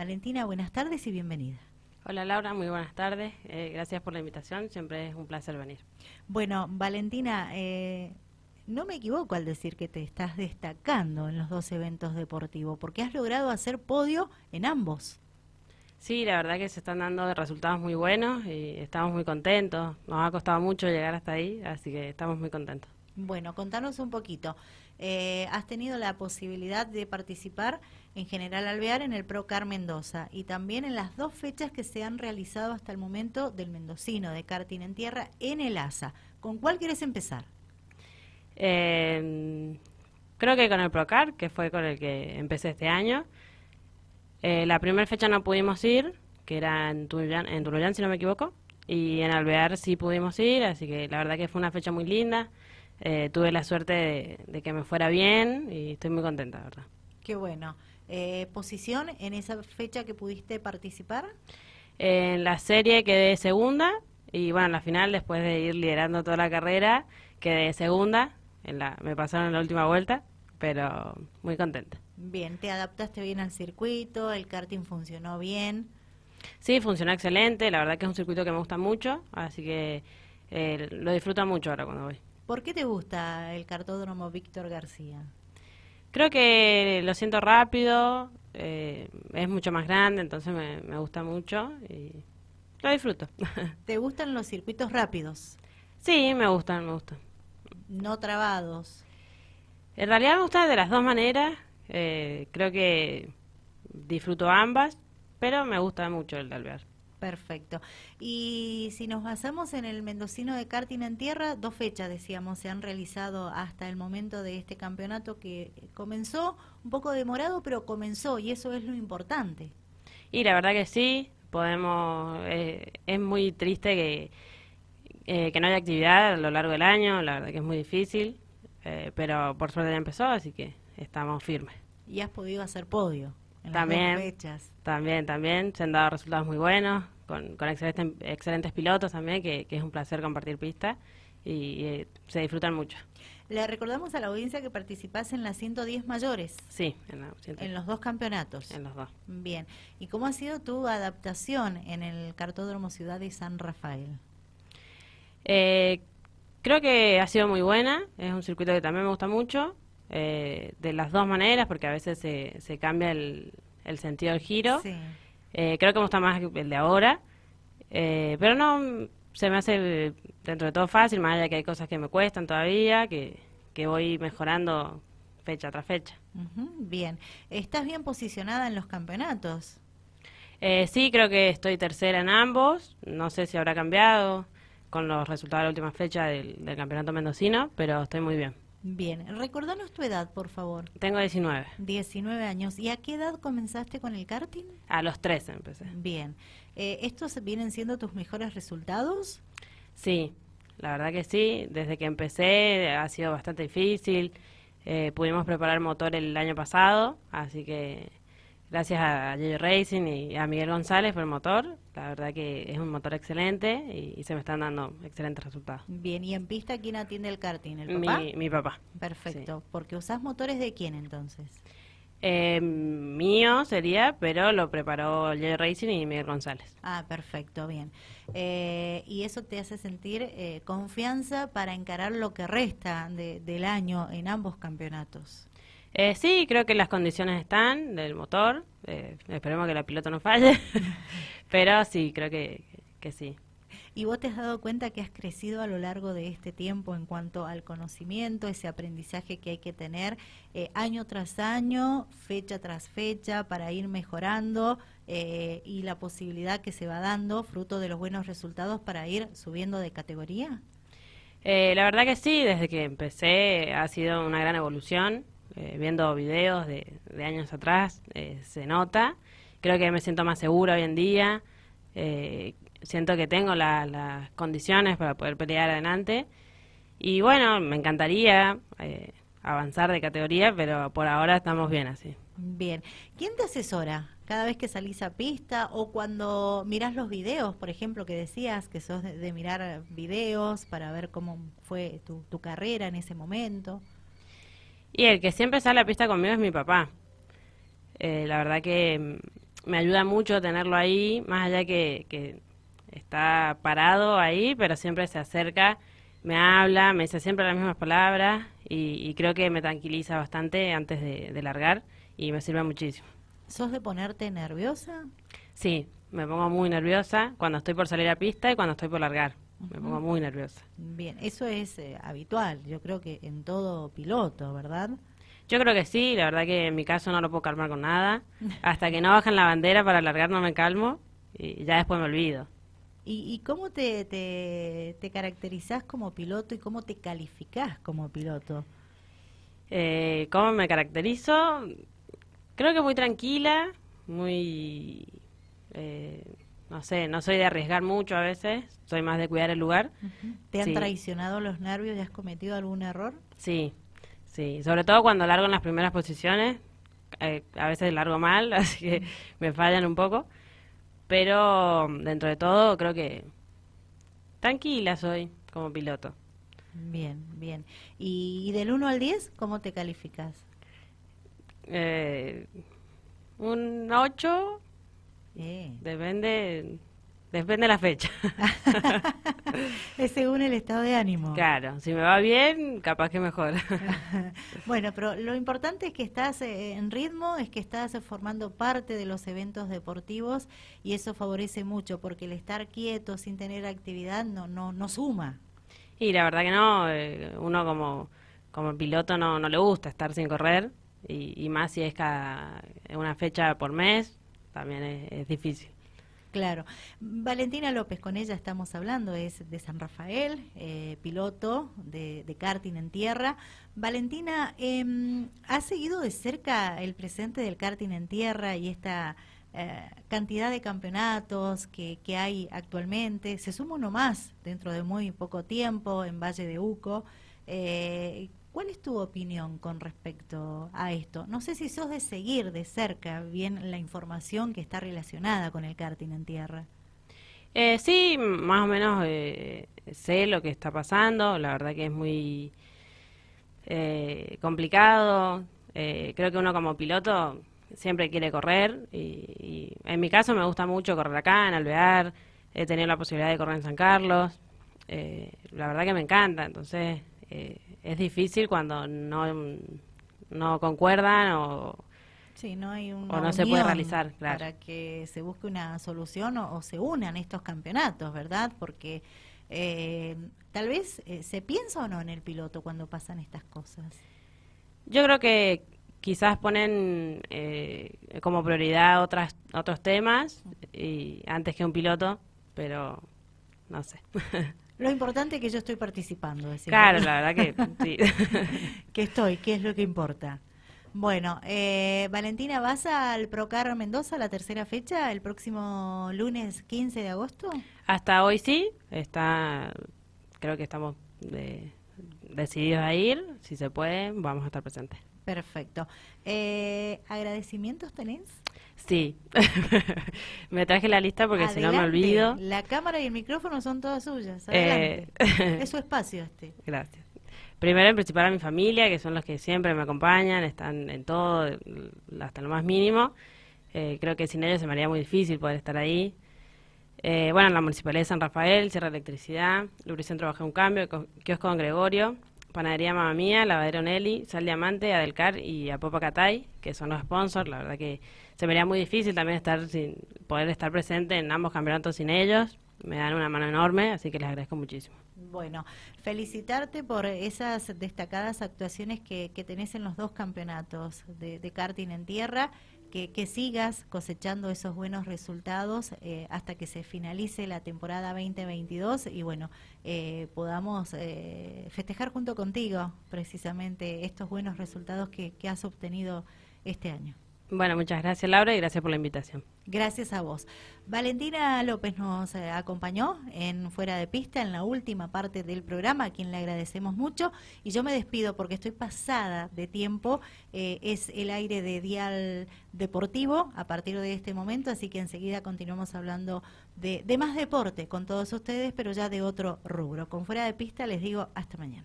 Valentina, buenas tardes y bienvenida. Hola Laura, muy buenas tardes. Eh, gracias por la invitación, siempre es un placer venir. Bueno, Valentina, eh, no me equivoco al decir que te estás destacando en los dos eventos deportivos, porque has logrado hacer podio en ambos. Sí, la verdad que se están dando resultados muy buenos y estamos muy contentos. Nos ha costado mucho llegar hasta ahí, así que estamos muy contentos. Bueno, contanos un poquito. Eh, has tenido la posibilidad de participar en General Alvear en el Procar Mendoza y también en las dos fechas que se han realizado hasta el momento del mendocino de karting en tierra en el ASA. ¿Con cuál quieres empezar? Eh, creo que con el Procar, que fue con el que empecé este año. Eh, la primera fecha no pudimos ir, que era en Tunuyán, en si no me equivoco, y en Alvear sí pudimos ir, así que la verdad que fue una fecha muy linda. Eh, tuve la suerte de, que me fuera bien y estoy muy contenta, ¿verdad? Qué bueno. Eh, ¿Posición en esa fecha que pudiste participar? En la serie quedé segunda y bueno, en la final, después de ir liderando toda la carrera, quedé segunda. En la, me pasaron en la última vuelta, pero muy contenta. Bien, ¿te adaptaste bien al circuito? ¿El karting funcionó bien? Sí, funcionó excelente. La verdad que es un circuito que me gusta mucho, así que eh, lo disfruto mucho ahora cuando voy. ¿Por qué te gusta el cartódromo Víctor García? Creo que lo siento rápido, eh, es mucho más grande, entonces me, me gusta mucho y lo disfruto. ¿Te gustan los circuitos rápidos? Sí, me gustan, me gustan. No trabados. En realidad me gustan de las dos maneras. Eh, creo que disfruto ambas, pero me gusta mucho el de alvear. Perfecto. Y si nos basamos en el mendocino de karting en tierra, dos fechas, decíamos, se han realizado hasta el momento de este campeonato que comenzó un poco demorado, pero comenzó y eso es lo importante. Y la verdad que sí, podemos, eh, es muy triste que, eh, que no haya actividad a lo largo del año, la verdad que es muy difícil, pero por suerte ya empezó, así que estamos firmes. Y has podido hacer podio en también, las fechas. También, también, se han dado resultados muy buenos, con, con excelentes, excelentes pilotos también, que, es un placer compartir pista y, eh, se disfrutan mucho. Le recordamos a la audiencia que participás en las 110 mayores. Sí, en, los dos campeonatos. En los dos. Bien. ¿Y cómo ha sido tu adaptación en el Cartódromo Ciudad de San Rafael? Eh, creo que ha sido muy buena. Es un circuito que también me gusta mucho. Eh, de las dos maneras, porque a veces se, se cambia el, el, sentido del giro. Eh, creo que me gusta más el de ahora, eh, pero no se me hace dentro de todo fácil, más allá que hay cosas que me cuestan todavía, que, que voy mejorando fecha tras fecha. bien, ¿estás bien posicionada en los campeonatos? sí, creo que estoy tercera en ambos, no sé si habrá cambiado con los resultados de la última fecha del, del campeonato mendocino, pero estoy muy bien. Bien, recordanos tu edad, por favor. Tengo 19. 19 años. ¿Y a qué edad comenzaste con el karting? A los 13 empecé. Bien. Eh, ¿Estos vienen siendo tus mejores resultados? Sí, la verdad que sí. Desde que empecé ha sido bastante difícil. Eh, pudimos preparar motor el año pasado, así que gracias a J Racing y a Miguel González por el motor. La verdad que es un motor excelente y, se me están dando excelentes resultados. Bien, ¿y en pista quién atiende el karting? ¿El papá? Mi, papá. Perfecto, porque usás motores de quién entonces? Eh, mío sería, pero lo preparó J Racing y Miguel González. Ah, perfecto, bien. Eh, ¿Y eso te hace sentir eh, confianza para encarar lo que resta del año en ambos campeonatos? Eh, sí, creo que las condiciones están del motor. Eh, esperemos que la piloto no falle. Pero sí, creo que, que, sí. ¿Y vos te has dado cuenta que has crecido a lo largo de este tiempo en cuanto al conocimiento, ese aprendizaje que hay que tener eh, año tras año, fecha tras fecha, para ir mejorando eh, y la posibilidad que se va dando, fruto de los buenos resultados, para ir subiendo de categoría? Eh, la verdad que sí, desde que empecé ha sido una gran evolución. Eh, viendo videos de, años atrás, eh, se nota. Creo que me siento más segura hoy en día. Eh, siento que tengo las condiciones para poder pelear adelante. Y bueno, me encantaría avanzar de categoría, pero por ahora estamos bien así. Bien. ¿Quién te asesora cada vez que salís a pista o cuando mirás los videos, por ejemplo, que decías que sos de, mirar videos para ver cómo fue tu carrera en ese momento? Y el que siempre sale a la pista conmigo es mi papá. Eh, la verdad que mm, me ayuda mucho tenerlo ahí, más allá que, que está parado ahí, pero siempre se acerca, me habla, me dice siempre las mismas palabras y, creo que me tranquiliza bastante antes de, largar y me sirve muchísimo. ¿Sos de ponerte nerviosa? Sí, me pongo muy nerviosa cuando estoy por salir a pista y cuando estoy por largar. Me pongo muy nerviosa. Bien, eso es eh, habitual, yo creo que en todo piloto, ¿verdad? Yo creo que sí, la verdad que en mi caso no lo puedo calmar con nada. Hasta que no bajan la bandera para largar no me calmo y ya después me olvido. ¿Y, cómo te, te, te, caracterizás como piloto y cómo te calificás como piloto? Eh, ¿Cómo me caracterizo? Creo que muy tranquila, muy... Eh, no sé, no soy de arriesgar mucho a veces, soy más de cuidar el lugar. ¿Te han traicionado los nervios y has cometido algún error? Sí, sí, sobre todo cuando largo en las primeras posiciones, eh, a veces largo mal, así que me fallan un poco pero dentro de todo creo que tranquila soy como piloto. Bien, bien. ¿Y, del 1 al 10 cómo te calificas? Eh, un 8. Depende Depende de la fecha. es según el estado de ánimo. Claro, si me va bien, capaz que mejor. bueno, pero lo importante es que estás eh, en ritmo, es que estás formando parte de los eventos deportivos y eso favorece mucho porque el estar quieto sin tener actividad no no, no suma. Y la verdad que no, eh, uno como, como piloto no, no le gusta estar sin correr y, más si es cada una fecha por mes, también es difícil. Claro. Valentina López, con ella estamos hablando, es de San Rafael, eh, piloto de, karting en tierra. Valentina, eh, ¿ha seguido de cerca el presente del karting en tierra y esta eh, cantidad de campeonatos que, que, hay actualmente? Se suma uno más dentro de muy poco tiempo en Valle de Uco. Eh, ¿Cuál es tu opinión con respecto a esto? No sé si sos de seguir de cerca bien la información que está relacionada con el karting en tierra. Eh, sí, más o menos eh, sé lo que está pasando. La verdad que es muy eh, complicado. Eh, creo que uno como piloto siempre quiere correr y, en mi caso me gusta mucho correr acá, en Alvear. He tenido la posibilidad de correr en San Carlos. la verdad que me encanta. Entonces es difícil cuando no, no concuerdan o, no, hay o no se puede realizar. Para que se busque una solución o, se unan estos campeonatos, ¿verdad? Porque eh, tal vez eh, se piensa o no en el piloto cuando pasan estas cosas. Yo creo que quizás ponen eh, como prioridad otras, otros temas y antes que un piloto, pero no sé. Lo importante es que yo estoy participando. claro, la verdad que sí. que estoy, que es lo que importa. Bueno, eh, Valentina, ¿vas al Procar Mendoza la tercera fecha el próximo lunes 15 de agosto? Hasta hoy sí, está, creo que estamos decididos a ir, si se puede, vamos a estar presentes. Perfecto. Eh, ¿Agradecimientos tenés? Sí, me traje la lista porque si no me olvido. La cámara y el micrófono son todas suyas. Eh, Adelante. es su espacio este. Gracias. Primero en principal a mi familia, que son los que siempre me acompañan, están en todo, hasta lo más mínimo. Eh, creo que sin ellos se me haría muy difícil poder estar ahí. Eh, bueno, en la Municipalidad de San Rafael, Sierra Electricidad, Lubricentro Baja un Cambio, Kiosco Don Gregorio, Panadería Mamá Mía, Lavadero Nelly, Sal Diamante, Adelcar y Apopa Catay, que son los sponsors. La verdad que se me haría muy difícil también estar sin poder estar presente en ambos campeonatos sin ellos. Me dan una mano enorme, así que les agradezco muchísimo. Bueno, felicitarte por esas destacadas actuaciones que, que tenés en los dos campeonatos de, de karting en tierra que, sigas cosechando esos buenos resultados eh, hasta que se finalice la temporada 2022 y bueno, eh, podamos eh, festejar junto contigo precisamente estos buenos resultados que has obtenido este año. Bueno, muchas gracias Laura y gracias por la invitación. Gracias a vos. Valentina López nos eh, acompañó en Fuera de Pista en la última parte del programa, a quien le agradecemos mucho. Y yo me despido porque estoy pasada de tiempo. Eh, es el aire de Dial Deportivo a partir de este momento, así que enseguida continuamos hablando de, de más deporte con todos ustedes, pero ya de otro rubro. Con Fuera de Pista les digo hasta mañana.